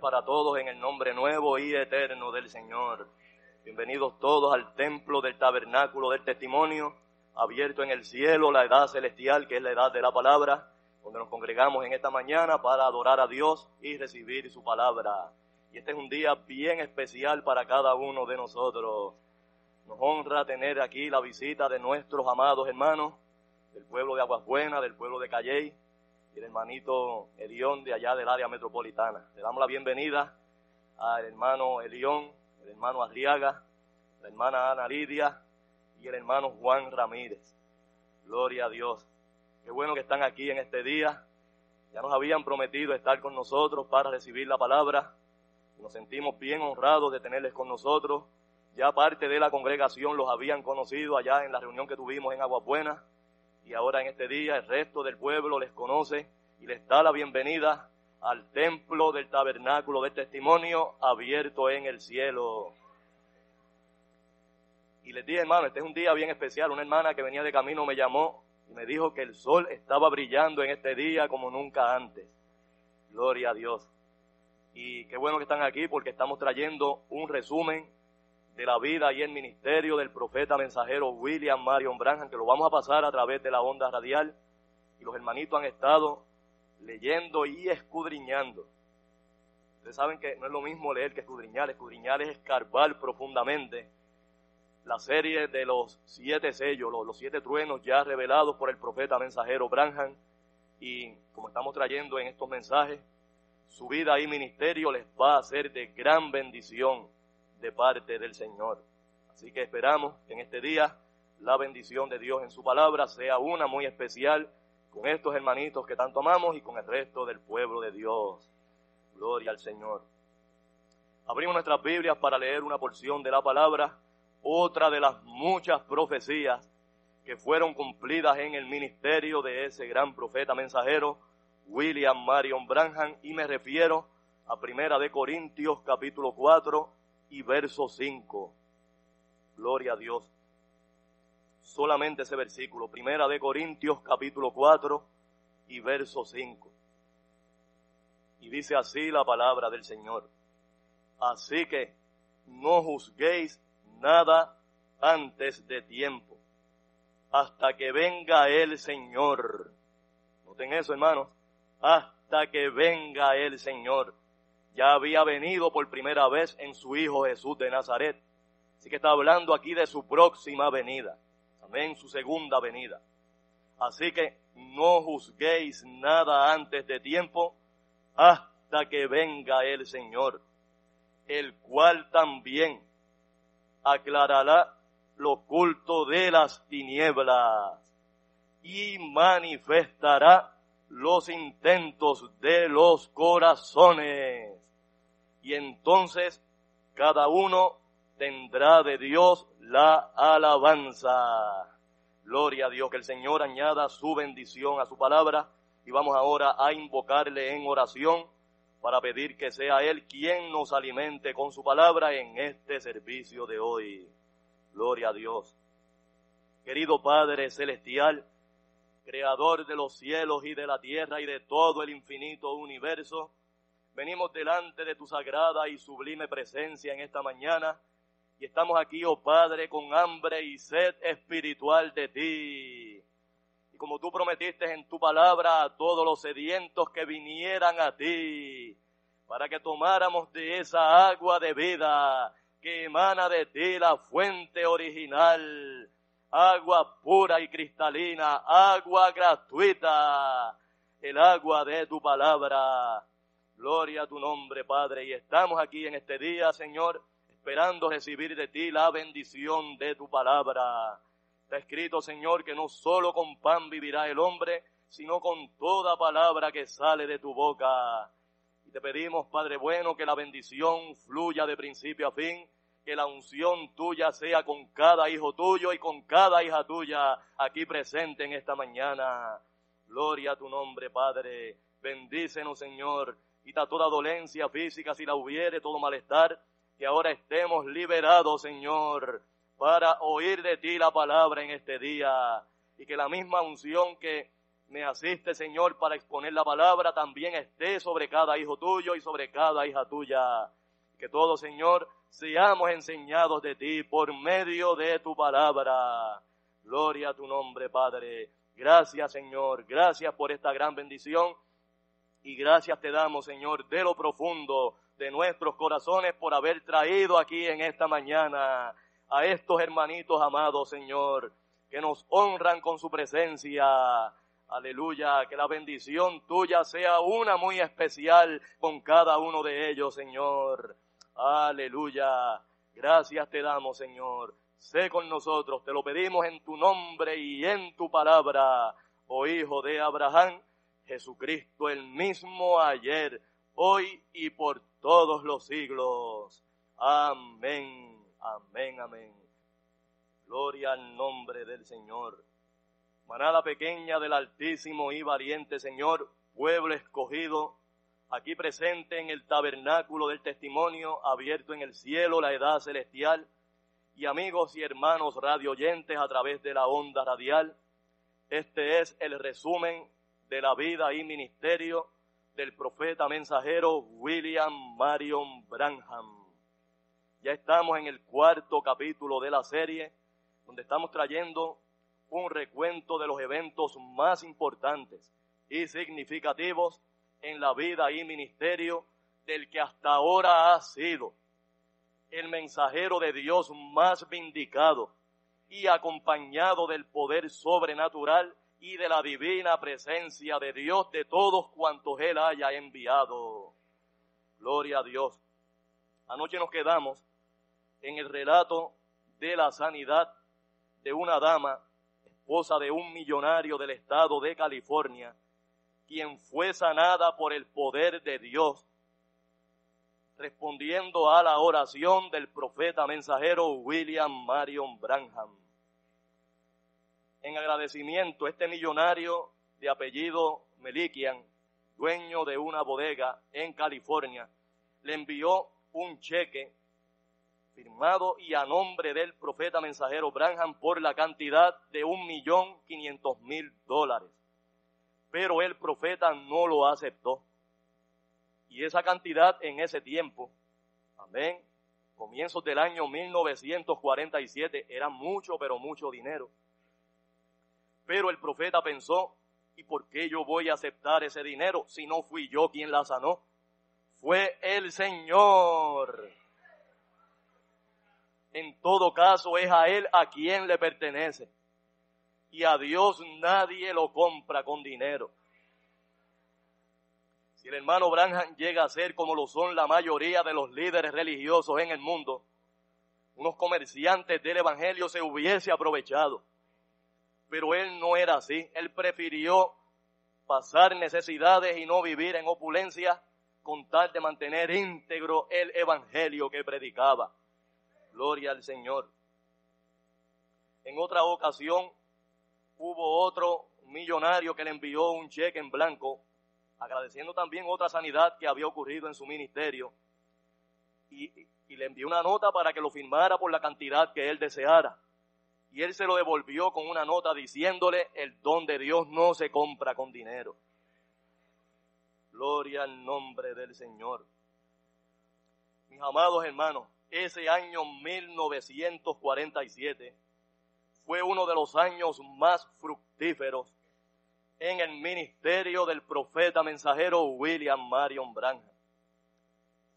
Para todos en el nombre nuevo y eterno del Señor. Bienvenidos todos al templo del tabernáculo del testimonio, abierto en el cielo, la edad celestial, que es la edad de la palabra, donde nos congregamos en esta mañana para adorar a Dios y recibir su palabra. Y este es un día bien especial para cada uno de nosotros. Nos honra tener aquí la visita de nuestros amados hermanos del pueblo de Aguas Buenas, del pueblo de Calley, y el hermanito Elión de allá del área metropolitana. Le damos la bienvenida al hermano Elión, el hermano Arriaga, la hermana Ana Lidia y el hermano Juan Ramírez. Gloria a Dios. Qué bueno que están aquí en este día. Ya nos habían prometido estar con nosotros para recibir la palabra. Nos sentimos bien honrados de tenerles con nosotros. Ya parte de la congregación los habían conocido allá en la reunión que tuvimos en Aguabuena y ahora en este día el resto del pueblo les conoce y les da la bienvenida al templo del tabernáculo de testimonio abierto en el cielo. Y les dije, hermano, este es un día bien especial. Una hermana que venía de camino me llamó y me dijo que el sol estaba brillando en este día como nunca antes. Gloria a Dios. Y qué bueno que están aquí porque estamos trayendo un resumen de la vida y el ministerio del profeta mensajero William Marion Branham, que lo vamos a pasar a través de la onda radial. Y los hermanitos han estado leyendo y escudriñando. Ustedes saben que no es lo mismo leer que escudriñar. Escudriñar es escarbar profundamente la serie de los siete sellos, los, los siete truenos ya revelados por el profeta mensajero Branham. Y como estamos trayendo en estos mensajes, su vida y ministerio les va a ser de gran bendición de parte del Señor. Así que esperamos que en este día la bendición de Dios en su palabra sea una muy especial, con estos hermanitos que tanto amamos y con el resto del pueblo de Dios. Gloria al Señor. Abrimos nuestras Biblias para leer una porción de la palabra, otra de las muchas profecías que fueron cumplidas en el ministerio de ese gran profeta mensajero, William Marion Branham, y me refiero a Primera de Corintios capítulo 4 y verso 5. Gloria a Dios. Solamente ese versículo, Primera de Corintios capítulo 4 y verso 5. Y dice así la palabra del Señor. Así que no juzguéis nada antes de tiempo, hasta que venga el Señor. Noten eso, hermanos. Hasta que venga el Señor. Ya había venido por primera vez en su Hijo Jesús de Nazaret. Así que está hablando aquí de su próxima venida. Amén, su segunda venida. Así que no juzguéis nada antes de tiempo hasta que venga el Señor el cual también aclarará lo oculto de las tinieblas y manifestará los intentos de los corazones. Y entonces cada uno tendrá de Dios la alabanza. Gloria a Dios, que el Señor añada su bendición a su palabra. Y vamos ahora a invocarle en oración para pedir que sea Él quien nos alimente con su palabra en este servicio de hoy. Gloria a Dios. Querido Padre Celestial, Creador de los cielos y de la tierra y de todo el infinito universo, venimos delante de tu sagrada y sublime presencia en esta mañana y estamos aquí, oh Padre, con hambre y sed espiritual de ti y como tú prometiste en tu palabra a todos los sedientos que vinieran a ti, para que tomáramos de esa agua de vida que emana de ti la fuente original, agua pura y cristalina, agua gratuita, el agua de tu palabra. Gloria a tu nombre, Padre. Y estamos aquí en este día, Señor, esperando recibir de ti la bendición de tu palabra. Está escrito, Señor, que no solo con pan vivirá el hombre, sino con toda palabra que sale de tu boca. Y te pedimos, Padre bueno, que la bendición fluya de principio a fin, que la unción tuya sea con cada hijo tuyo y con cada hija tuya aquí presente en esta mañana. Gloria a tu nombre, Padre. Bendícenos, Señor. Quita toda dolencia física si la hubiere, todo malestar. Que ahora estemos liberados, Señor para oír de ti la palabra en este día y que la misma unción que me asiste, Señor, para exponer la palabra también esté sobre cada hijo tuyo y sobre cada hija tuya. Que todos, Señor, seamos enseñados de ti por medio de tu palabra. Gloria a tu nombre, Padre. Gracias, Señor. Gracias por esta gran bendición. Y gracias te damos, Señor, de lo profundo de nuestros corazones por haber traído aquí en esta mañana a estos hermanitos amados, Señor, que nos honran con su presencia. Aleluya, que la bendición tuya sea una muy especial con cada uno de ellos, Señor. Aleluya. Gracias te damos, Señor. Sé con nosotros, te lo pedimos en tu nombre y en tu palabra, oh Hijo de Abraham, Jesucristo el mismo ayer, hoy y por todos los siglos. Amén. Amén, amén. Gloria al nombre del Señor. Manada pequeña del Altísimo y valiente Señor, pueblo escogido, aquí presente en el tabernáculo del testimonio, abierto en el cielo, la edad celestial, y amigos y hermanos radioyentes a través de la onda radial, este es el resumen de la vida y ministerio del profeta mensajero William Marion Branham. Ya estamos en el cuarto capítulo de la serie, donde estamos trayendo un recuento de los eventos más importantes y significativos en la vida y ministerio del que hasta ahora ha sido el mensajero de Dios más vindicado y acompañado del poder sobrenatural y de la divina presencia de Dios de todos cuantos Él haya enviado. Gloria a Dios. Anoche nos quedamos en el relato de la sanidad de una dama esposa de un millonario del estado de California, quien fue sanada por el poder de Dios, respondiendo a la oración del profeta mensajero William Marion Branham. En agradecimiento, este millonario de apellido Melikian, dueño de una bodega en California, le envió un cheque firmado y a nombre del profeta mensajero Branham por la cantidad de un millón quinientos mil dólares. Pero el profeta no lo aceptó. Y esa cantidad en ese tiempo, amén, comienzos del año 1947, era mucho, pero mucho dinero. Pero el profeta pensó, ¿y por qué yo voy a aceptar ese dinero si no fui yo quien la sanó? Fue el Señor en todo caso es a Él a quien le pertenece. Y a Dios nadie lo compra con dinero. Si el hermano Branham llega a ser como lo son la mayoría de los líderes religiosos en el mundo, unos comerciantes del Evangelio se hubiese aprovechado. Pero él no era así. Él prefirió pasar necesidades y no vivir en opulencia con tal de mantener íntegro el Evangelio que predicaba. Gloria al Señor. En otra ocasión hubo otro millonario que le envió un cheque en blanco, agradeciendo también otra sanidad que había ocurrido en su ministerio, y, y le envió una nota para que lo firmara por la cantidad que él deseara. Y él se lo devolvió con una nota diciéndole, el don de Dios no se compra con dinero. Gloria al nombre del Señor. Mis amados hermanos, ese año 1947 fue uno de los años más fructíferos en el ministerio del profeta mensajero William Marion Branham.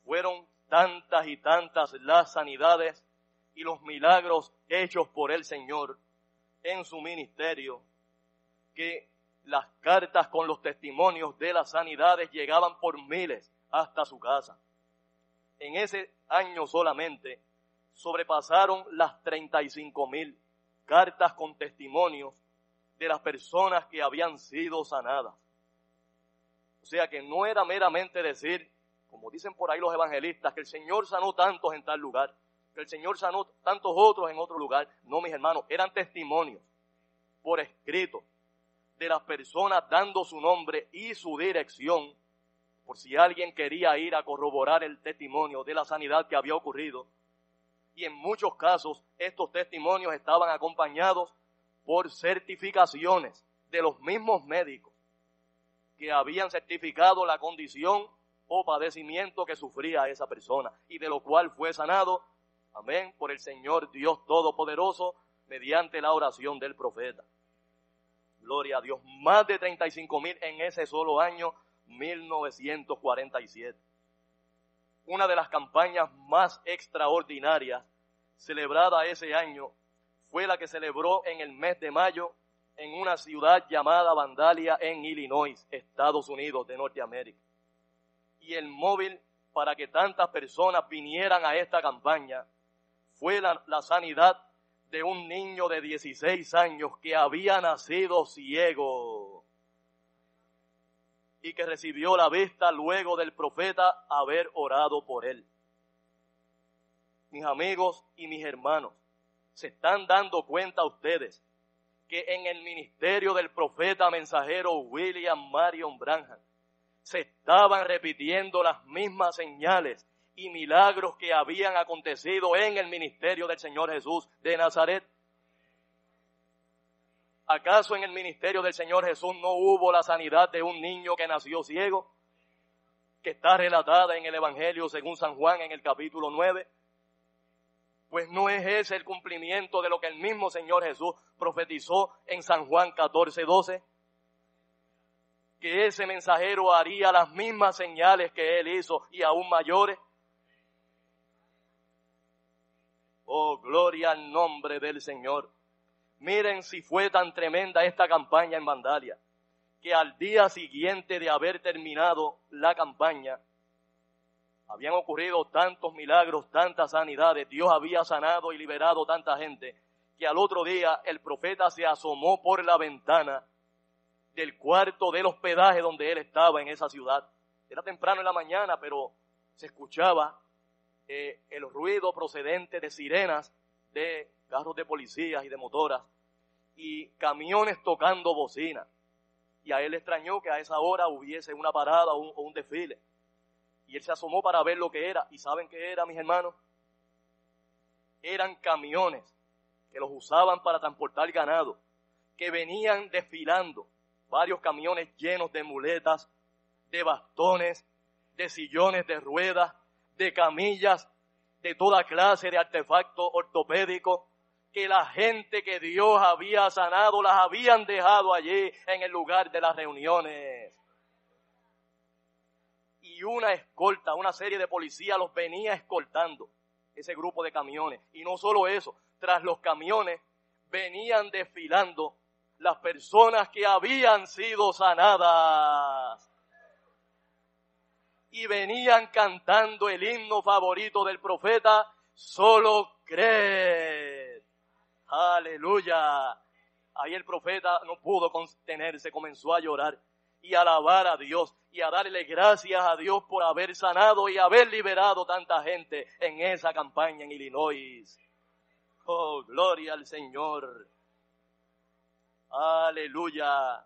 Fueron tantas y tantas las sanidades y los milagros hechos por el Señor en su ministerio que las cartas con los testimonios de las sanidades llegaban por miles hasta su casa en ese año solamente sobrepasaron las 35 mil cartas con testimonios de las personas que habían sido sanadas. O sea que no era meramente decir, como dicen por ahí los evangelistas, que el Señor sanó tantos en tal lugar, que el Señor sanó tantos otros en otro lugar. No, mis hermanos, eran testimonios por escrito de las personas dando su nombre y su dirección por si alguien quería ir a corroborar el testimonio de la sanidad que había ocurrido. Y en muchos casos estos testimonios estaban acompañados por certificaciones de los mismos médicos que habían certificado la condición o padecimiento que sufría esa persona y de lo cual fue sanado, amén, por el Señor Dios Todopoderoso mediante la oración del profeta. Gloria a Dios. Más de 35 mil en ese solo año 1947. Una de las campañas más extraordinarias celebrada ese año fue la que celebró en el mes de mayo en una ciudad llamada Vandalia en Illinois, Estados Unidos de Norteamérica. Y el móvil para que tantas personas vinieran a esta campaña fue la, sanidad de un niño de 16 años que había nacido ciego y que recibió la vista luego del profeta haber orado por él. Mis amigos y mis hermanos, se están dando cuenta ustedes que en el ministerio del profeta mensajero William Marion Branham se estaban repitiendo las mismas señales y milagros que habían acontecido en el ministerio del Señor Jesús de Nazaret. ¿Acaso en el ministerio del Señor Jesús no hubo la sanidad de un niño que nació ciego? Que está relatada en el Evangelio según San Juan en el capítulo 9. Pues no es ese el cumplimiento de lo que el mismo Señor Jesús profetizó en San Juan 14, 12. Que ese mensajero haría las mismas señales que él hizo y aún mayores. Oh, gloria al nombre del Señor. Miren si fue tan tremenda esta campaña en Vandalia, que al día siguiente de haber terminado la campaña, habían ocurrido tantos milagros, tantas sanidades, Dios había sanado y liberado tanta gente, que al otro día el profeta se asomó por la ventana del cuarto del hospedaje donde él estaba en esa ciudad. Era temprano en la mañana, pero se escuchaba eh, el ruido procedente de sirenas, de carros de policías y de motoras, y camiones tocando bocina. Y a él extrañó que a esa hora hubiese una parada o un, o un desfile. Y él se asomó para ver lo que era. ¿Y saben qué era, mis hermanos? Eran camiones que los usaban para transportar ganado, que venían desfilando, varios camiones llenos de muletas, de bastones, de sillones de ruedas, de camillas, de toda clase de artefactos ortopédicos, que la gente que Dios había sanado las habían dejado allí en el lugar de las reuniones. Y una escolta, una serie de policías los venía escoltando, ese grupo de camiones. Y no solo eso, tras los camiones venían desfilando las personas que habían sido sanadas y venían cantando el himno favorito del profeta, solo cree. Aleluya. Ahí el profeta no pudo contenerse, comenzó a llorar y alabar a Dios y a darle gracias a Dios por haber sanado y haber liberado tanta gente en esa campaña en Illinois. Oh, gloria al Señor. Aleluya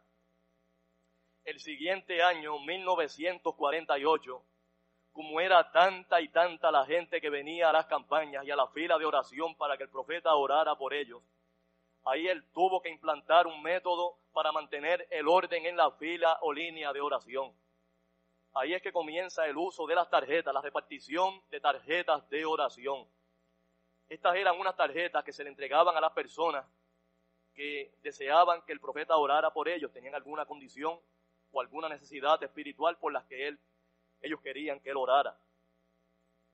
el siguiente año, 1948, como era tanta y tanta la gente que venía a las campañas y a la fila de oración para que el profeta orara por ellos, ahí él tuvo que implantar un método para mantener el orden en la fila o línea de oración. Ahí es que comienza el uso de las tarjetas, la repartición de tarjetas de oración. Estas eran unas tarjetas que se le entregaban a las personas que deseaban que el profeta orara por ellos, tenían alguna condición o alguna necesidad espiritual por las que él, ellos querían que él orara.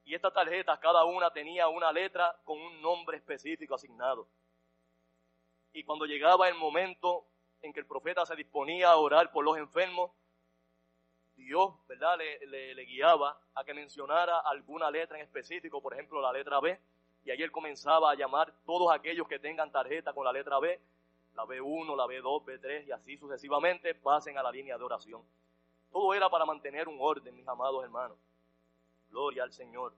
Y estas tarjetas, cada una tenía una letra con un nombre específico asignado. Y cuando llegaba el momento en que el profeta se disponía a orar por los enfermos, Dios, ¿verdad?, le, le, guiaba a que mencionara alguna letra en específico, por ejemplo, la letra B, y él comenzaba a llamar todos aquellos que tengan tarjeta con la letra B, la B1, la B2, B3 y así sucesivamente pasen a la línea de oración. Todo era para mantener un orden, mis amados hermanos. Gloria al Señor.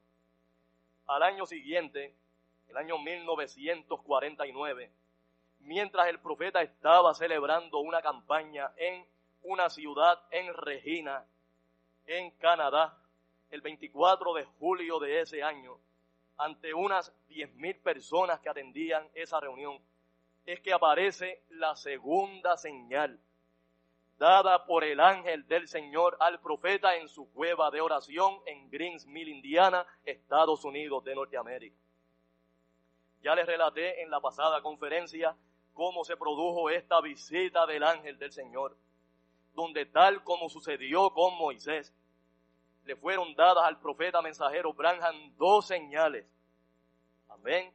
Al año siguiente, el año 1949, mientras el profeta estaba celebrando una campaña en una ciudad en Regina, en Canadá, el 24 de julio de ese año, ante unas 10.000 personas que atendían esa reunión, es que aparece la segunda señal dada por el ángel del Señor al profeta en su cueva de oración en Greensmill, Indiana, Estados Unidos de Norteamérica. Ya les relaté en la pasada conferencia cómo se produjo esta visita del ángel del Señor, donde tal como sucedió con Moisés, le fueron dadas al profeta mensajero Branham dos señales. Amén.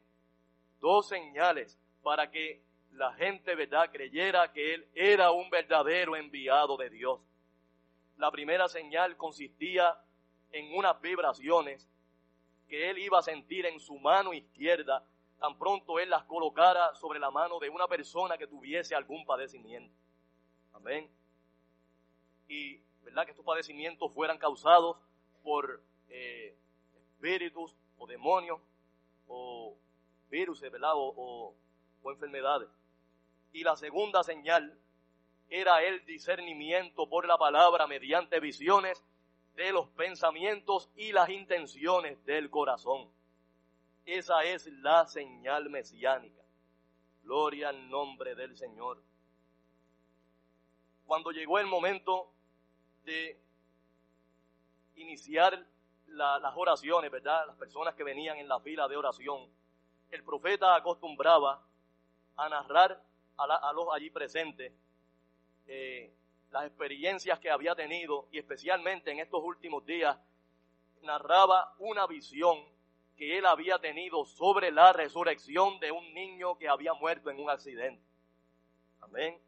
Dos señales para que la gente, ¿verdad?, creyera que él era un verdadero enviado de Dios. La primera señal consistía en unas vibraciones que él iba a sentir en su mano izquierda tan pronto él las colocara sobre la mano de una persona que tuviese algún padecimiento. Amén. Y, ¿verdad?, que estos padecimientos fueran causados por eh, espíritus o demonios o virus, ¿verdad?, o enfermedades. Y la segunda señal era el discernimiento por la palabra mediante visiones de los pensamientos y las intenciones del corazón. Esa es la señal mesiánica. Gloria al nombre del Señor. Cuando llegó el momento de iniciar las oraciones, ¿verdad? Las personas que venían en la fila de oración, el profeta acostumbraba a narrar a, los allí presentes eh, las experiencias que había tenido y especialmente en estos últimos días narraba una visión que él había tenido sobre la resurrección de un niño que había muerto en un accidente. Amén.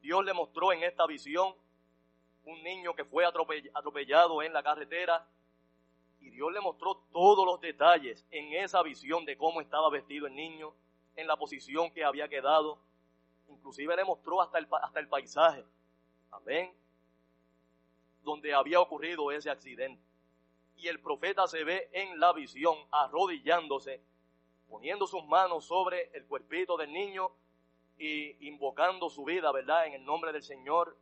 Dios le mostró en esta visión un niño que fue atropellado en la carretera y Dios le mostró todos los detalles en esa visión de cómo estaba vestido el niño, en la posición que había quedado. Inclusive le mostró hasta el, hasta el paisaje. Amén. Donde había ocurrido ese accidente. Y el profeta se ve en la visión arrodillándose, poniendo sus manos sobre el cuerpito del niño y invocando su vida, ¿verdad? En el nombre del Señor,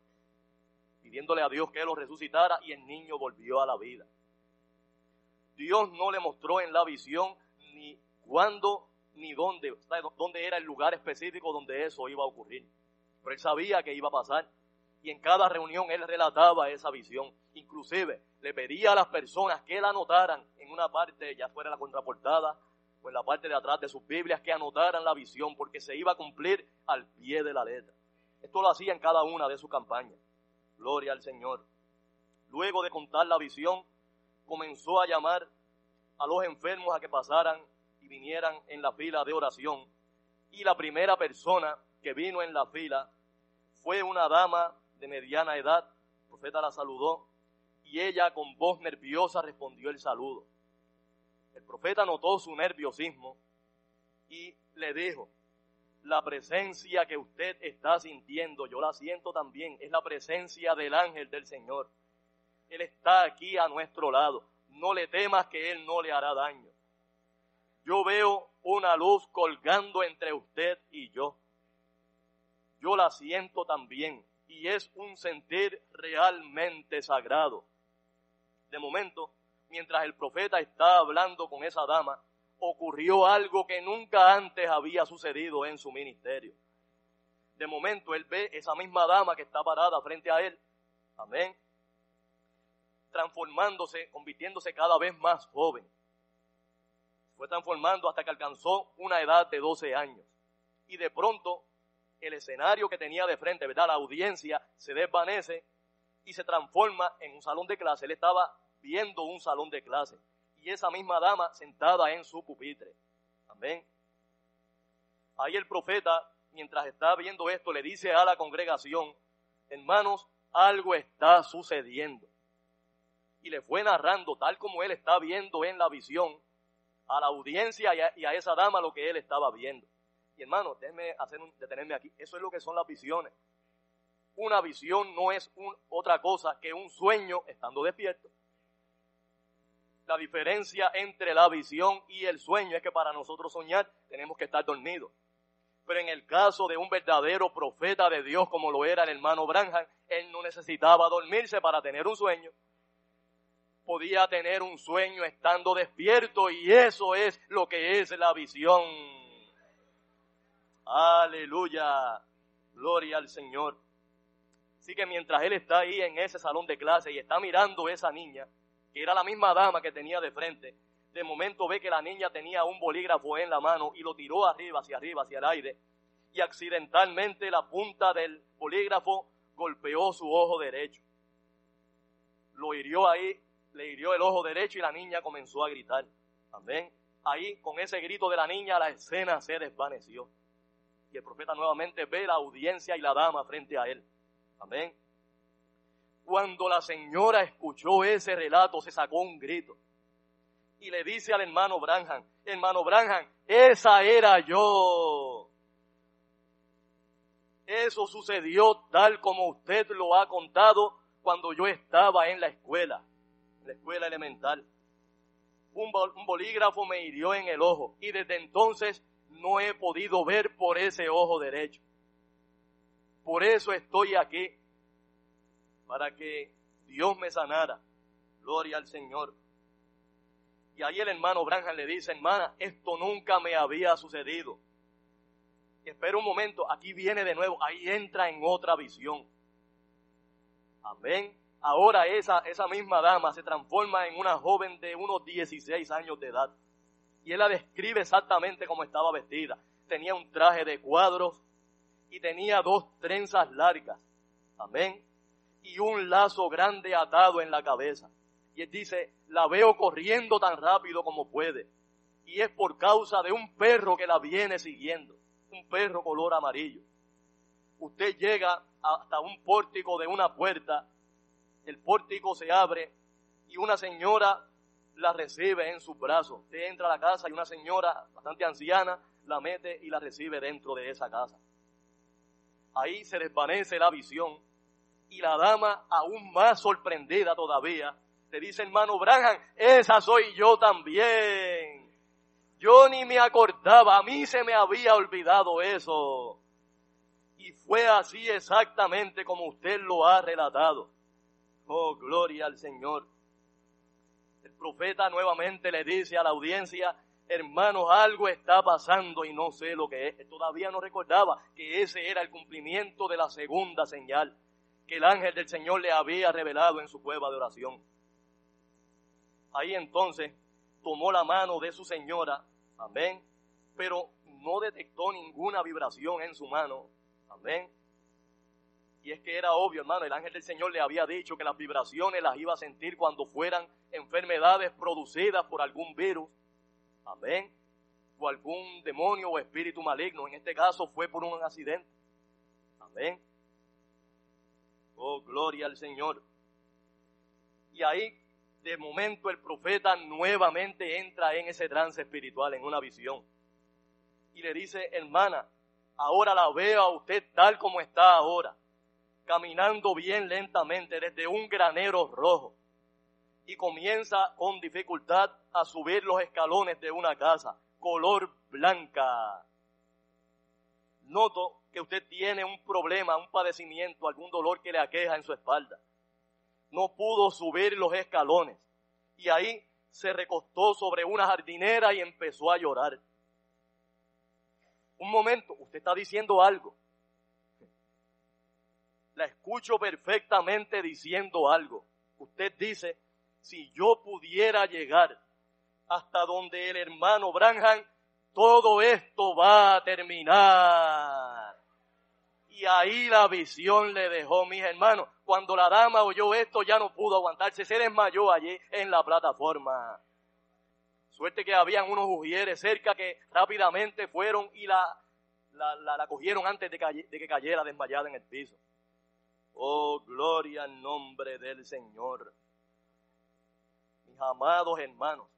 pidiéndole a Dios que lo resucitara y el niño volvió a la vida. Dios no le mostró en la visión ni cuándo ni dónde, dónde era el lugar específico donde eso iba a ocurrir. Pero él sabía que iba a pasar. Y en cada reunión él relataba esa visión. Inclusive le pedía a las personas que la anotaran en una parte, ya fuera la contraportada, o en la parte de atrás de sus Biblias, que anotaran la visión, porque se iba a cumplir al pie de la letra. Esto lo hacía en cada una de sus campañas. Gloria al Señor. Luego de contar la visión, comenzó a llamar a los enfermos a que pasaran vinieran en la fila de oración. Y la primera persona que vino en la fila fue una dama de mediana edad. El profeta la saludó y ella con voz nerviosa respondió el saludo. El profeta notó su nerviosismo y le dijo, la presencia que usted está sintiendo, yo la siento también, es la presencia del ángel del Señor. Él está aquí a nuestro lado. No le temas que Él no le hará daño. Yo veo una luz colgando entre usted y yo. Yo la siento también y es un sentir realmente sagrado. De momento, mientras el profeta está hablando con esa dama, ocurrió algo que nunca antes había sucedido en su ministerio. De momento él ve esa misma dama que está parada frente a él. Amén. Transformándose, convirtiéndose cada vez más joven. Fue transformando hasta que alcanzó una edad de 12 años. Y de pronto el escenario que tenía de frente, ¿verdad? La audiencia se desvanece y se transforma en un salón de clase. Él estaba viendo un salón de clase y esa misma dama sentada en su pupitre. Amén. Ahí el profeta, mientras está viendo esto, le dice a la congregación, hermanos, algo está sucediendo. Y le fue narrando, tal como él está viendo en la visión, a la audiencia y a, esa dama lo que él estaba viendo. Y hermano, déjenme hacer un, detenerme aquí. Eso es lo que son las visiones. Una visión no es otra cosa que un sueño estando despierto. La diferencia entre la visión y el sueño es que para nosotros soñar tenemos que estar dormidos. Pero en el caso de un verdadero profeta de Dios como lo era el hermano Branham, él no necesitaba dormirse para tener un sueño. Podía tener un sueño estando despierto y eso es lo que es la visión. Aleluya. Gloria al Señor. Así que mientras él está ahí en ese salón de clase y está mirando a esa niña, que era la misma dama que tenía de frente, de momento ve que la niña tenía un bolígrafo en la mano y lo tiró arriba, hacia arriba, hacia el aire, y accidentalmente la punta del bolígrafo golpeó su ojo derecho. Lo hirió ahí, le hirió el ojo derecho y la niña comenzó a gritar. Amén. Ahí, con ese grito de la niña, la escena se desvaneció. Y el profeta nuevamente ve la audiencia y la dama frente a él. Amén. Cuando la señora escuchó ese relato, se sacó un grito y le dice al hermano Branham, hermano Branham, esa era yo. Eso sucedió tal como usted lo ha contado cuando yo estaba en la escuela, la escuela elemental. Un, un bolígrafo me hirió en el ojo y desde entonces no he podido ver por ese ojo derecho. Por eso estoy aquí para que Dios me sanara. Gloria al Señor. Y ahí el hermano Branham le dice, hermana, esto nunca me había sucedido. espera un momento, aquí viene de nuevo, ahí entra en otra visión. Amén. Ahora esa, esa misma dama se transforma en una joven de unos 16 años de edad. Y él la describe exactamente como estaba vestida. Tenía un traje de cuadros y tenía dos trenzas largas. Amén y un lazo grande atado en la cabeza. Y él dice, la veo corriendo tan rápido como puede. Y es por causa de un perro que la viene siguiendo. Un perro color amarillo. Usted llega hasta un pórtico de una puerta. El pórtico se abre y una señora la recibe en sus brazos. Usted entra a la casa y una señora bastante anciana la mete y la recibe dentro de esa casa. Ahí se desvanece la visión y la dama, aún más sorprendida todavía, te dice, hermano Branham, esa soy yo también. Yo ni me acordaba, a mí se me había olvidado eso. Y fue así exactamente como usted lo ha relatado. Oh, gloria al Señor. El profeta nuevamente le dice a la audiencia, hermanos, algo está pasando y no sé lo que es. Todavía no recordaba que ese era el cumplimiento de la segunda señal que el ángel del Señor le había revelado en su cueva de oración. Ahí entonces tomó la mano de su señora, amén, pero no detectó ninguna vibración en su mano, amén. Y es que era obvio, hermano, el ángel del Señor le había dicho que las vibraciones las iba a sentir cuando fueran enfermedades producidas por algún virus, amén, o algún demonio o espíritu maligno. En este caso fue por un accidente, amén. Oh, gloria al Señor. Y ahí, de momento, el profeta nuevamente entra en ese trance espiritual, en una visión. Y le dice, hermana, ahora la veo a usted tal como está ahora, caminando bien lentamente desde un granero rojo. Y comienza con dificultad a subir los escalones de una casa, color blanca. Noto que usted tiene un problema, un padecimiento, algún dolor que le aqueja en su espalda. No pudo subir los escalones y ahí se recostó sobre una jardinera y empezó a llorar. Un momento, usted está diciendo algo. La escucho perfectamente diciendo algo. Usted dice, si yo pudiera llegar hasta donde el hermano Branham, todo esto va a terminar y ahí la visión le dejó, mis hermanos. Cuando la dama oyó esto ya no pudo aguantarse, se desmayó allí en la plataforma. Suerte que habían unos ujieres cerca que rápidamente fueron y la, la, la, cogieron antes de que cayera desmayada en el piso. Oh, gloria al nombre del Señor. Mis amados hermanos,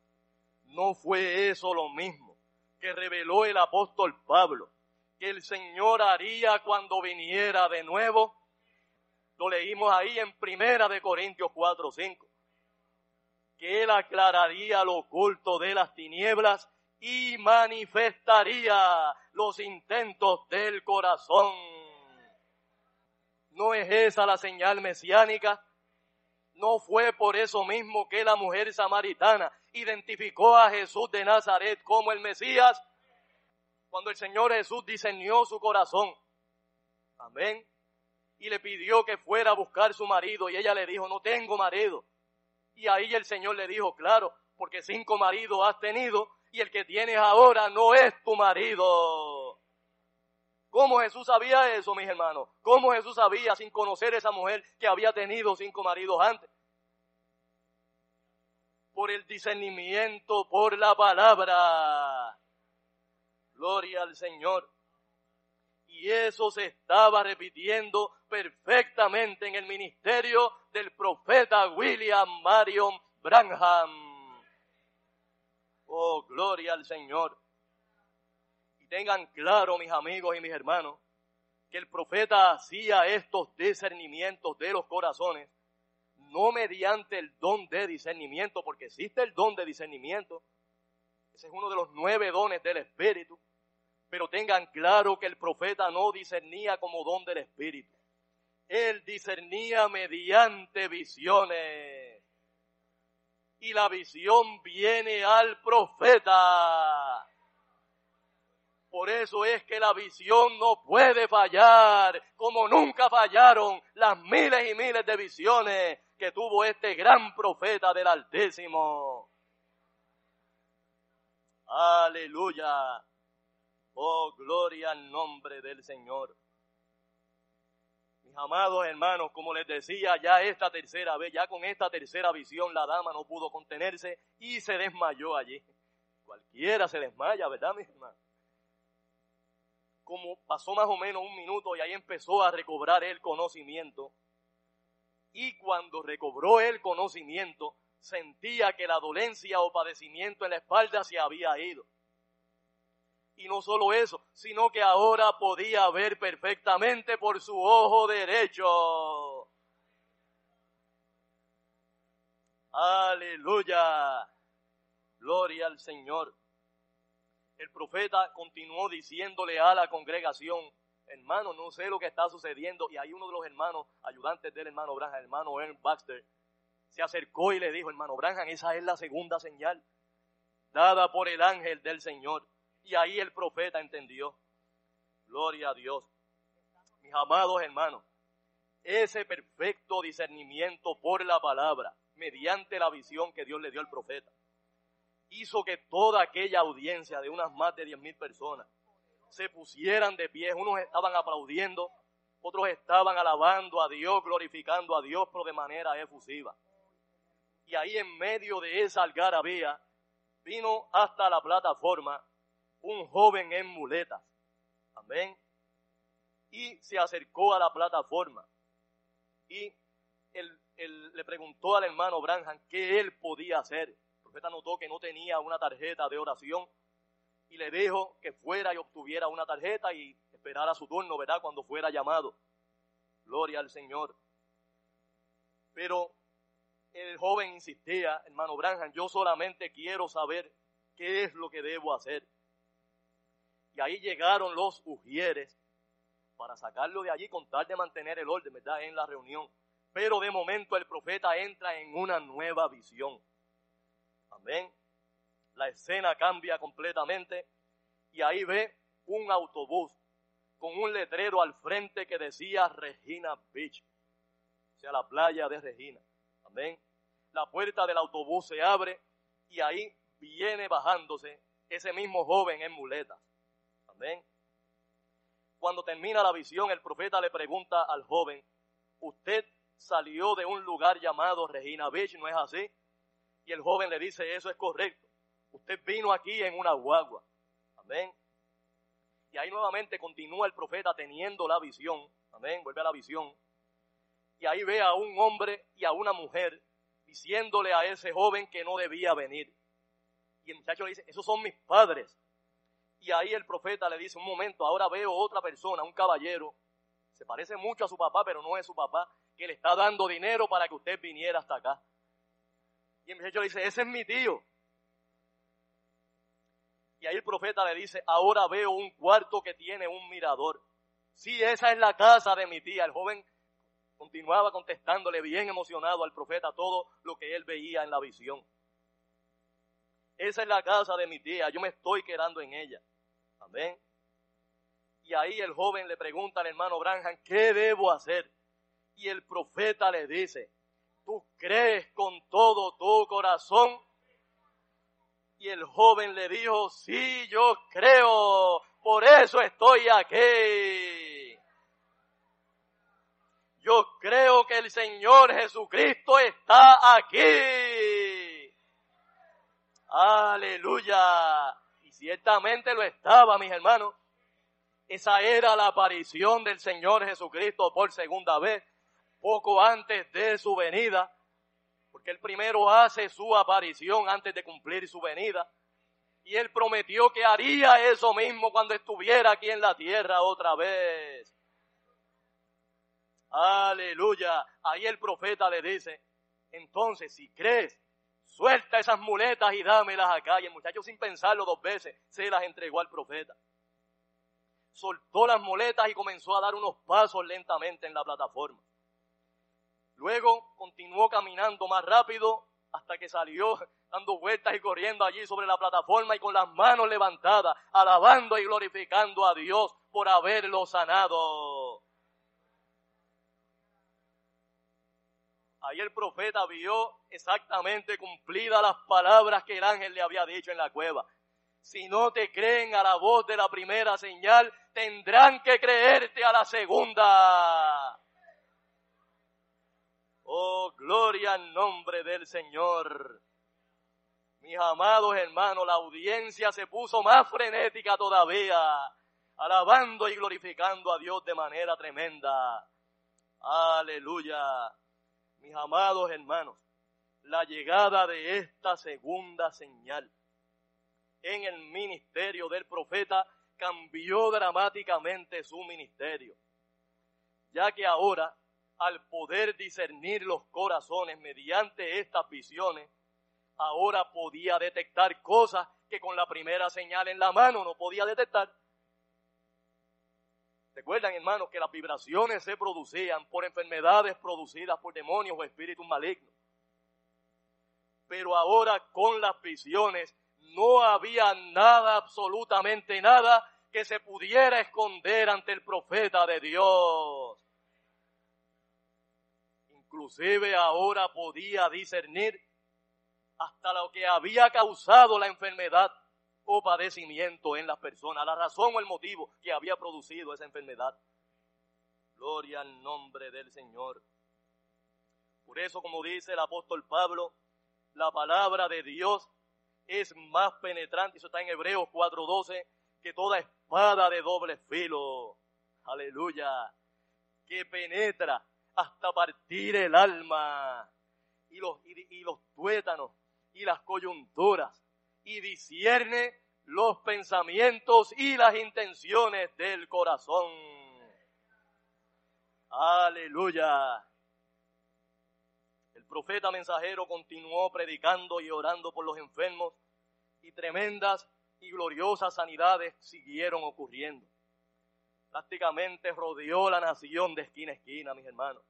no fue eso lo mismo que reveló el apóstol Pablo que el Señor haría cuando viniera de nuevo. Lo leímos ahí en Primera de Corintios 4, 5. Que Él aclararía lo oculto de las tinieblas y manifestaría los intentos del corazón. ¿No es esa la señal mesiánica? ¿No fue por eso mismo que la mujer samaritana identificó a Jesús de Nazaret como el Mesías? cuando el Señor Jesús diseñó su corazón. Amén. Y le pidió que fuera a buscar su marido y ella le dijo, no tengo marido. Y ahí el Señor le dijo, claro, porque cinco maridos has tenido y el que tienes ahora no es tu marido. ¿Cómo Jesús sabía eso, mis hermanos? ¿Cómo Jesús sabía sin conocer a esa mujer que había tenido cinco maridos antes? Por el discernimiento, por la palabra. Gloria al Señor. Y eso se estaba repitiendo perfectamente en el ministerio del profeta William Marion Branham. Oh, gloria al Señor. Tengan claro, mis amigos y mis hermanos, que el profeta hacía estos discernimientos de los corazones, no mediante el don de discernimiento, porque existe el don de discernimiento. Ese es uno de los nueve dones del Espíritu. Pero tengan claro que el profeta no discernía como don del Espíritu. Él discernía mediante visiones. Y la visión viene al profeta. Por eso es que la visión no puede fallar, como nunca fallaron las miles y miles de visiones que tuvo este gran profeta del Altísimo. Aleluya. Oh, gloria al nombre del Señor. Mis amados hermanos, como les decía, ya esta tercera vez, ya con esta tercera visión, la dama no pudo contenerse y se desmayó allí. Cualquiera se desmaya, ¿verdad, mis hermanos? Como pasó más o menos un minuto y ahí empezó a recobrar el conocimiento. Y cuando recobró el conocimiento, sentía que la dolencia o padecimiento en la espalda se había ido Y no solo eso, sino que ahora podía ver perfectamente por su ojo derecho. Aleluya. Gloria al Señor. El profeta continuó diciéndole a la congregación, hermano, no sé lo que está sucediendo. Y hay uno de los hermanos, ayudantes del hermano Branham, hermano Ernst Baxter, se acercó y le dijo, hermano Branham, esa es la segunda señal dada por el ángel del Señor. Y ahí el profeta entendió. Gloria a Dios. Mis amados hermanos, ese perfecto discernimiento por la palabra, mediante la visión que Dios le dio al profeta, hizo que toda aquella audiencia de unas más de diez mil personas se pusieran de pie. Unos estaban aplaudiendo, otros estaban alabando a Dios, glorificando a Dios, pero de manera efusiva. Y ahí en medio de esa algarabía vino hasta la plataforma un joven en muletas. Amén. Y se acercó a la plataforma. Y él, le preguntó al hermano Branham qué él podía hacer. Profeta notó que no tenía una tarjeta de oración y le dijo que fuera y obtuviera una tarjeta y esperara su turno, ¿verdad? Cuando fuera llamado. Gloria al Señor. Pero el joven insistía, hermano Branham, yo solamente quiero saber qué es lo que debo hacer. Y ahí llegaron los ujieres para sacarlo de allí con tal de mantener el orden, ¿verdad? En la reunión. Pero de momento el profeta entra en una nueva visión. Amén la escena cambia completamente y ahí ve un autobús con un letrero al frente que decía Regina Beach, o sea, la playa de Regina. Amén. La puerta del autobús se abre y ahí viene bajándose ese mismo joven en muletas. Amén. Cuando termina la visión, el profeta le pregunta al joven, usted salió de un lugar llamado Regina Beach, ¿no es así? Y el joven le dice, eso es correcto. Usted vino aquí en una guagua. Amén. Y ahí nuevamente continúa el profeta teniendo la visión. Amén. Vuelve a la visión. Y ahí ve a un hombre y a una mujer diciéndole a ese joven que no debía venir. Y el muchacho le dice, esos son mis padres. Y ahí el profeta le dice, un momento, ahora veo otra persona, un caballero, se parece mucho a su papá, pero no es su papá, que le está dando dinero para que usted viniera hasta acá. Y el muchacho le dice, ese es mi tío. Y ahí el profeta le dice, ahora veo un cuarto que tiene un mirador. Sí, esa es la casa de mi tía. El joven continuaba contestándole bien emocionado al profeta todo lo que él veía en la visión. Esa es la casa de mi tía, yo me estoy quedando en ella. Amén. Y ahí el joven le pregunta al hermano Branham, ¿qué debo hacer? Y el profeta le dice, tú crees con todo tu corazón y el joven le dijo, sí, yo creo, por eso estoy aquí. Yo creo que el Señor Jesucristo está aquí. Aleluya. Y ciertamente lo estaba, mis hermanos. Esa era la aparición del Señor Jesucristo por segunda vez, poco antes de su venida. Porque él primero hace su aparición antes de cumplir su venida. Y él prometió que haría eso mismo cuando estuviera aquí en la tierra otra vez. Aleluya. Ahí el profeta le dice, entonces si crees, suelta esas muletas y dámelas acá. Y el muchacho sin pensarlo dos veces se las entregó al profeta. Soltó las muletas y comenzó a dar unos pasos lentamente en la plataforma. Luego continuó caminando más rápido hasta que salió dando vueltas y corriendo allí sobre la plataforma y con las manos levantadas, alabando y glorificando a Dios por haberlo sanado. Ahí el profeta vio exactamente cumplidas las palabras que el ángel le había dicho en la cueva. Si no te creen a la voz de la primera señal, tendrán que creerte a la segunda. Oh, gloria al nombre del Señor. Mis amados hermanos, la audiencia se puso más frenética todavía, alabando y glorificando a Dios de manera tremenda. Aleluya. Mis amados hermanos, la llegada de esta segunda señal en el ministerio del profeta cambió dramáticamente su ministerio, ya que ahora, al poder discernir los corazones mediante estas visiones, ahora podía detectar cosas que con la primera señal en la mano no podía detectar. Recuerdan, hermanos, que las vibraciones se producían por enfermedades producidas por demonios o espíritus malignos. Pero ahora con las visiones no había nada, absolutamente nada, que se pudiera esconder ante el profeta de Dios. Inclusive ahora podía discernir hasta lo que había causado la enfermedad o padecimiento en las personas, la razón o el motivo que había producido esa enfermedad. Gloria al nombre del Señor. Por eso, como dice el apóstol Pablo, la palabra de Dios es más penetrante, eso está en Hebreos 4:12, que toda espada de doble filo. Aleluya. Que penetra hasta partir el alma y los, y los tuétanos y las coyunturas y discierne los pensamientos y las intenciones del corazón. Aleluya. El profeta mensajero continuó predicando y orando por los enfermos y tremendas y gloriosas sanidades siguieron ocurriendo. Prácticamente rodeó la nación de esquina a esquina, mis hermanos.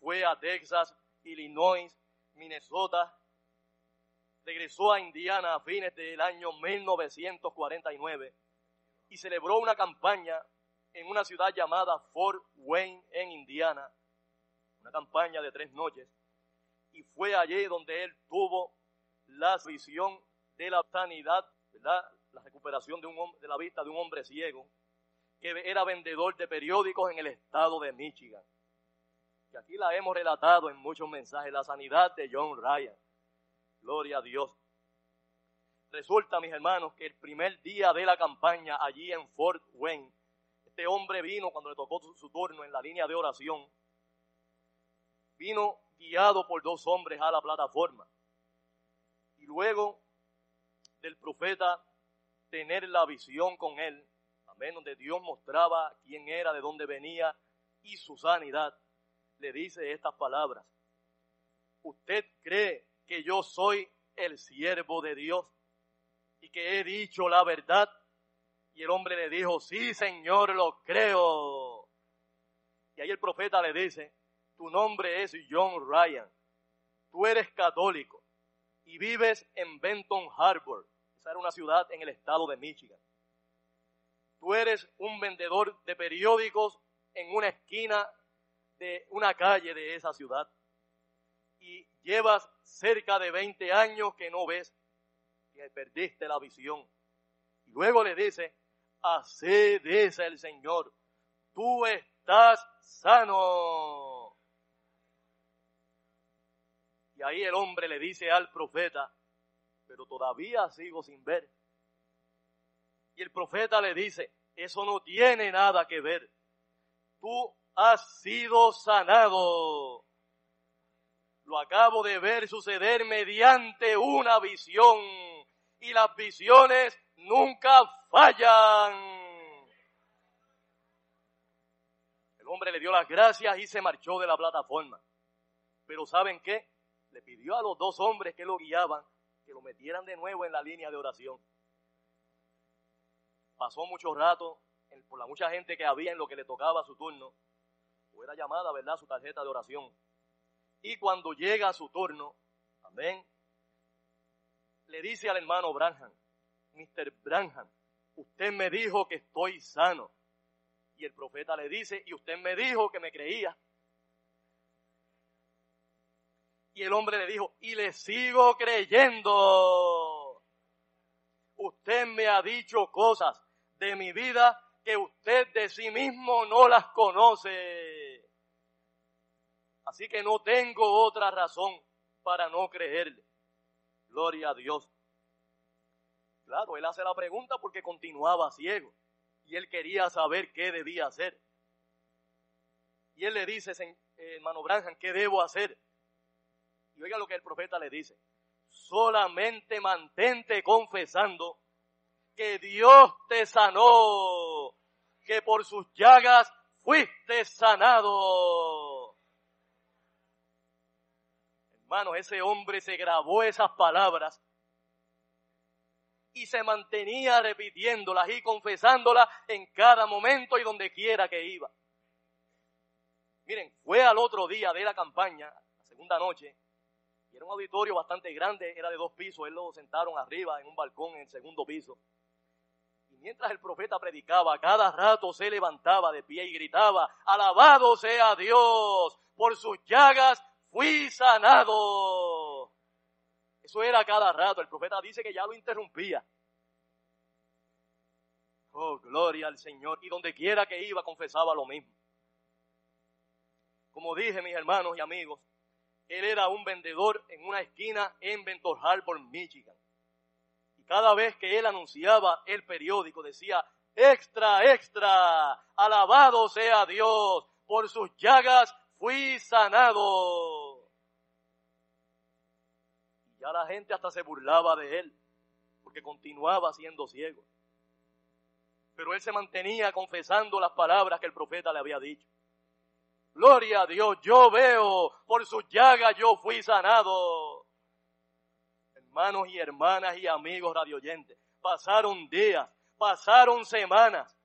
Fue a Texas, Illinois, Minnesota, regresó a Indiana a fines del año 1949 y celebró una campaña en una ciudad llamada Fort Wayne en Indiana, una campaña de tres noches, y fue allí donde él tuvo la visión de la sanidad, la recuperación de, un, de la vista de un hombre ciego, que era vendedor de periódicos en el estado de Michigan. Y aquí la hemos relatado en muchos mensajes, la sanidad de John Ryan. Gloria a Dios. Resulta, mis hermanos, que el primer día de la campaña allí en Fort Wayne, este hombre vino cuando le tocó su, turno en la línea de oración, vino guiado por dos hombres a la plataforma. Y luego del profeta tener la visión con él, amén, donde Dios mostraba quién era, de dónde venía y su sanidad, le dice estas palabras. ¿Usted cree que yo soy el siervo de Dios y que he dicho la verdad. Y el hombre le dijo, sí Señor, lo creo. Y ahí el profeta le dice, tu nombre es John Ryan, tú eres católico y vives en Benton Harbor, esa era una ciudad en el estado de Michigan. Tú eres un vendedor de periódicos en una esquina de una calle de esa ciudad y llevas cerca de 20 años que no ves, que perdiste la visión. Y luego le dice, así dice el Señor, tú estás sano. Y ahí el hombre le dice al profeta, pero todavía sigo sin ver. Y el profeta le dice, eso no tiene nada que ver. Tú has sido sanado. Lo acabo de ver suceder mediante una visión y las visiones nunca fallan. El hombre le dio las gracias y se marchó de la plataforma. Pero ¿saben qué? Le pidió a los dos hombres que lo guiaban que lo metieran de nuevo en la línea de oración. Pasó mucho rato por la mucha gente que había en lo que le tocaba su turno. O era llamada, ¿verdad?, su tarjeta de oración. Y cuando llega su turno, amén, le dice al hermano Branham, Mr. Branham, usted me dijo que estoy sano. Y el profeta le dice, y usted me dijo que me creía. Y el hombre le dijo, y le sigo creyendo. Usted me ha dicho cosas de mi vida que usted de sí mismo no las conoce. Así que no tengo otra razón para no creerle. Gloria a Dios. Claro, él hace la pregunta porque continuaba ciego y él quería saber qué debía hacer. Y él le dice, hermano Branham, ¿qué debo hacer? Y oiga lo que el profeta le dice. Solamente mantente confesando que Dios te sanó, que por sus llagas fuiste sanado. Hermanos, ese hombre se grabó esas palabras y se mantenía repitiéndolas y confesándolas en cada momento y donde quiera que iba. Miren, fue al otro día de la campaña, la segunda noche, y era un auditorio bastante grande, era de dos pisos, él lo sentaron arriba en un balcón en el segundo piso. Mientras el profeta predicaba, cada rato se levantaba de pie y gritaba, alabado sea Dios, por sus llagas fui sanado. Eso era cada rato, el profeta dice que ya lo interrumpía. Oh, gloria al Señor. Y donde quiera que iba confesaba lo mismo. Como dije, mis hermanos y amigos, él era un vendedor en una esquina en Ventor Harbor, Michigan. Cada vez que él anunciaba el periódico decía, extra, extra, alabado sea Dios, por sus llagas fui sanado. Y ya la gente hasta se burlaba de él, porque continuaba siendo ciego. Pero él se mantenía confesando las palabras que el profeta le había dicho. Gloria a Dios, yo veo, por sus llagas yo fui sanado. Hermanos y hermanas y amigos radioyentes, pasaron días, pasaron semanas.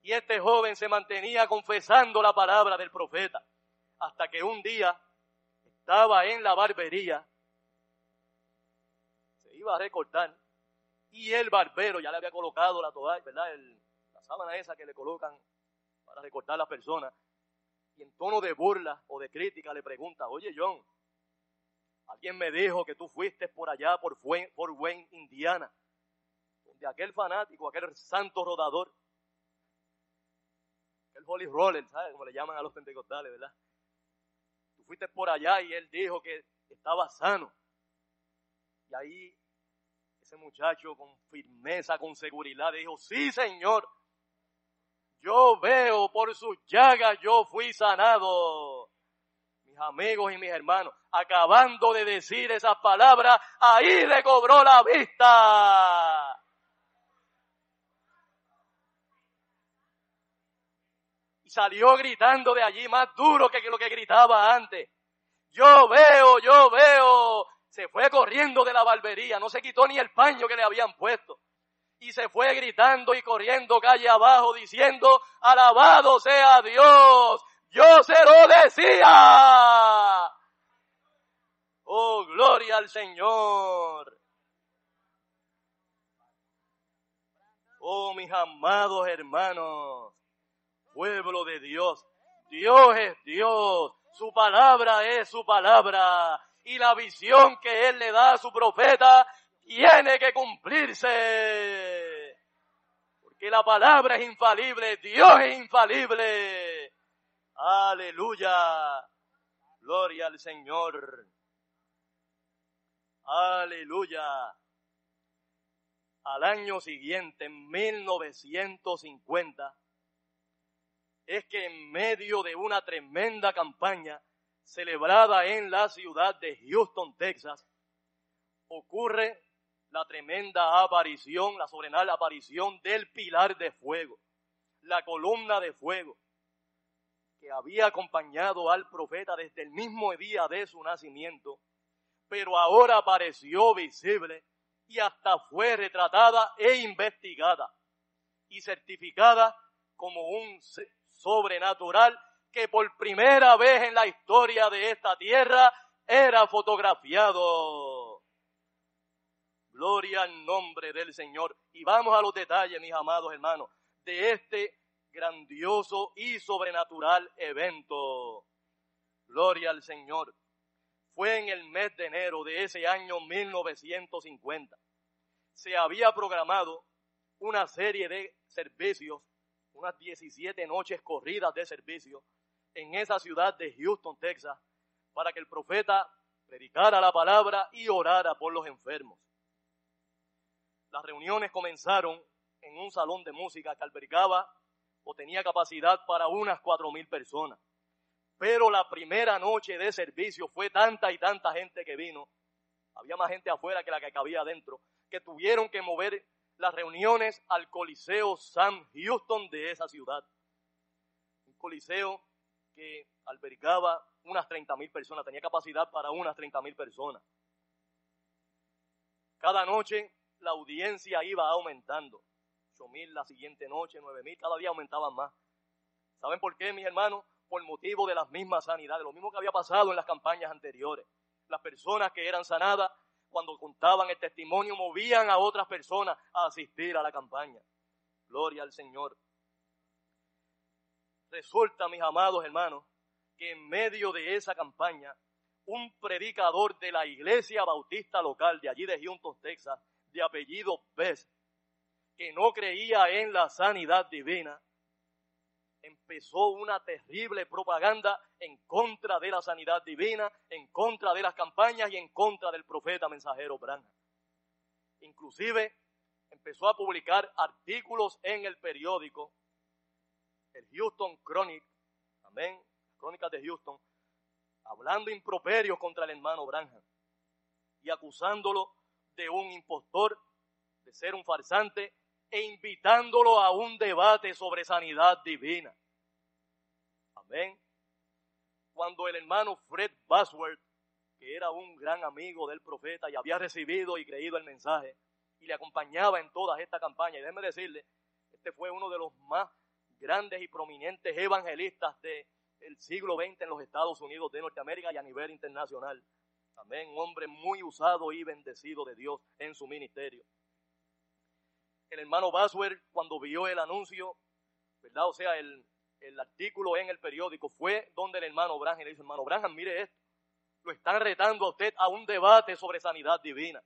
Y este joven se mantenía confesando la palabra del profeta. Hasta que un día estaba en la barbería, se iba a recortar, y el barbero ya le había colocado la toalla, ¿verdad? la sábana esa que le colocan para recortar a las personas y en tono de burla o de crítica le pregunta, oye John, alguien me dijo que tú fuiste por allá, por Wayne, Indiana, donde aquel fanático, aquel santo rodador, aquel holy roller, ¿sabes? Como le llaman a los pentecostales, ¿verdad? Tú fuiste por allá y él dijo que estaba sano. Y ahí ese muchacho con firmeza, con seguridad, dijo, sí señor, yo veo por sus llagas yo fui sanado. Amigos y mis hermanos, acabando de decir esas palabras, ahí recobró la vista. Y salió gritando de allí más duro que lo que gritaba antes. Yo veo, yo veo. Se fue corriendo de la barbería, no se quitó ni el paño que le habían puesto y se fue gritando y corriendo calle abajo diciendo, alabado sea Dios, yo se lo decía. Oh, gloria al Señor. Oh, mis amados hermanos, pueblo de Dios, Dios es Dios, su palabra es su palabra, y la visión que Él le da a su profeta tiene que cumplirse. Porque la palabra es infalible, Dios es infalible. Aleluya. Gloria al Señor. Aleluya. Al año siguiente, en 1950, es que en medio de una tremenda campaña celebrada en la ciudad de Houston, Texas, ocurre la tremenda aparición, la sobrenal aparición del pilar de fuego, la columna de fuego, que había acompañado al profeta desde el mismo día de su nacimiento, pero ahora apareció visible y hasta fue retratada e investigada y certificada como un sobrenatural que por primera vez en la historia de esta tierra era fotografiado. Gloria al nombre del Señor. Y vamos a los detalles, mis amados hermanos, de este grandioso y sobrenatural evento. Gloria al Señor. Fue en el mes de enero de ese año 1950. Se había programado una serie de servicios, unas 17 noches corridas de servicio en esa ciudad de Houston, Texas, para que el profeta predicara la palabra y orara por los enfermos. Las reuniones comenzaron en un salón de música que albergaba o tenía capacidad para unas cuatro mil personas. Pero la primera noche de servicio fue tanta y tanta gente que vino, había más gente afuera que la que cabía adentro, que tuvieron que mover las reuniones al Coliseo Sam Houston de esa ciudad. Un coliseo que albergaba unas 30 mil personas, tenía capacidad para unas 30 mil personas. Cada noche la audiencia iba aumentando. 8 mil la siguiente noche, 9 mil, cada día aumentaban más. ¿Saben por qué, mis hermanos? Por motivo de las mismas sanidades, lo mismo que había pasado en las campañas anteriores. Las personas que eran sanadas, cuando contaban el testimonio, movían a otras personas a asistir a la campaña. Gloria al Señor. Resulta, mis amados hermanos, que en medio de esa campaña, un predicador de la iglesia bautista local de allí de Houston, Texas, de apellido Bess, que no creía en la sanidad divina, empezó una terrible propaganda en contra de la sanidad divina, en contra de las campañas y en contra del profeta mensajero Branham. Inclusive empezó a publicar artículos en el periódico, el Houston Chronic, amén, Crónicas de Houston, hablando improperios contra el hermano Branham y acusándolo de un impostor, de ser un farsante e invitándolo a un debate sobre sanidad divina. Amén. Cuando el hermano Fred Bosworth, que era un gran amigo del profeta y había recibido y creído el mensaje y le acompañaba en todas estas campañas, y déjeme decirle, este fue uno de los más grandes y prominentes evangelistas del siglo XX en los Estados Unidos de Norteamérica y a nivel internacional. Amén. Un hombre muy usado y bendecido de Dios en su ministerio el hermano Baswer, cuando vio el anuncio, ¿verdad? O sea, el, artículo en el periódico, fue donde el hermano Branham le dice, hermano Branham, mire esto, lo están retando a usted a un debate sobre sanidad divina.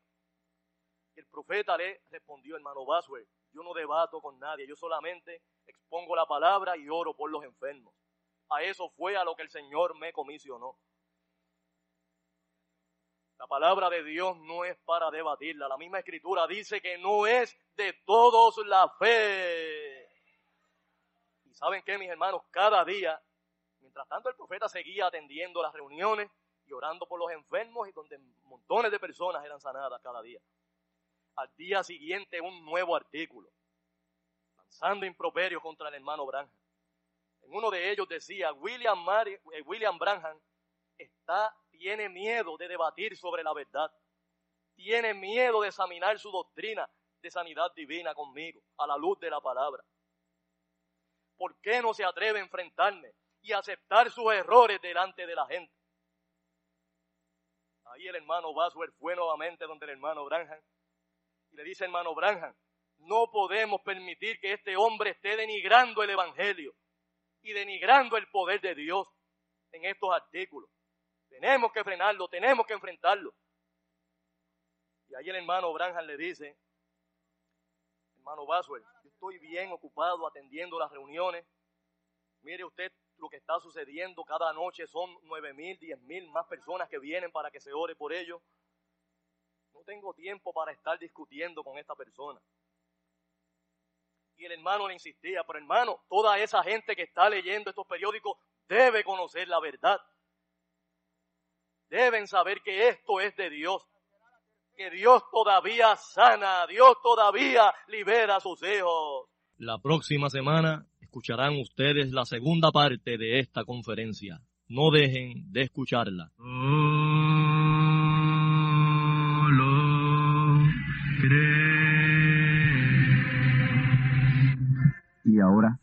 El profeta le respondió, hermano Baswer, yo no debato con nadie, yo solamente expongo la palabra y oro por los enfermos. A eso fue a lo que el Señor me comisionó. La palabra de Dios no es para debatirla. La misma escritura dice que no es de todos la fe. Y saben qué, mis hermanos, cada día, mientras tanto el profeta seguía atendiendo las reuniones y orando por los enfermos y donde montones de personas eran sanadas cada día. Al día siguiente un nuevo artículo, lanzando improperios contra el hermano Branham. En uno de ellos decía, William, eh, William Branham está tiene miedo de debatir sobre la verdad, tiene miedo de examinar su doctrina de sanidad divina conmigo a la luz de la palabra. ¿Por qué no se atreve a enfrentarme y aceptar sus errores delante de la gente? Ahí el hermano Baswer fue nuevamente donde el hermano Branham y le dice, hermano Branham, no podemos permitir que este hombre esté denigrando el Evangelio y denigrando el poder de Dios en estos artículos. Tenemos que frenarlo, tenemos que enfrentarlo. Y ahí el hermano Branham le dice, hermano Baswell, yo estoy bien ocupado atendiendo las reuniones. Mire usted lo que está sucediendo cada noche, son nueve mil, diez mil más personas que vienen para que se ore por ellos. No tengo tiempo para estar discutiendo con esta persona. Y el hermano le insistía, pero hermano, toda esa gente que está leyendo estos periódicos debe conocer la verdad deben saber que esto es de Dios. Que Dios todavía sana, Dios todavía libera a sus hijos. La próxima semana escucharán ustedes la segunda parte de esta conferencia. No dejen de escucharla. Y ahora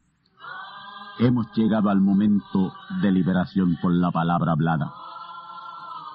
hemos llegado al momento de liberación por la palabra hablada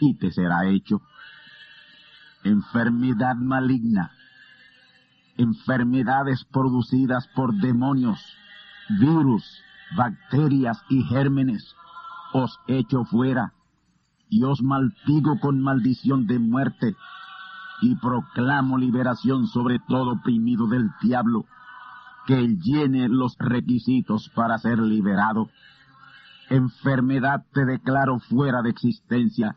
y te será hecho. Enfermedad maligna, enfermedades producidas por demonios, virus, bacterias y gérmenes, os echo fuera y os maldigo con maldición de muerte y proclamo liberación sobre todo oprimido del diablo que llene los requisitos para ser liberado. Enfermedad te declaro fuera de existencia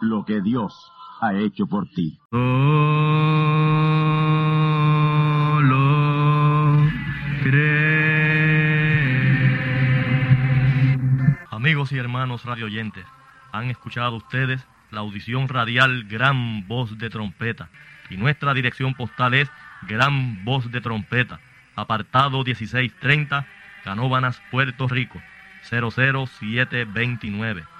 lo que Dios ha hecho por ti. Amigos y hermanos radioyentes, han escuchado ustedes la audición radial Gran Voz de Trompeta y nuestra dirección postal es Gran Voz de Trompeta, apartado 1630, Canóbanas, Puerto Rico, 00729.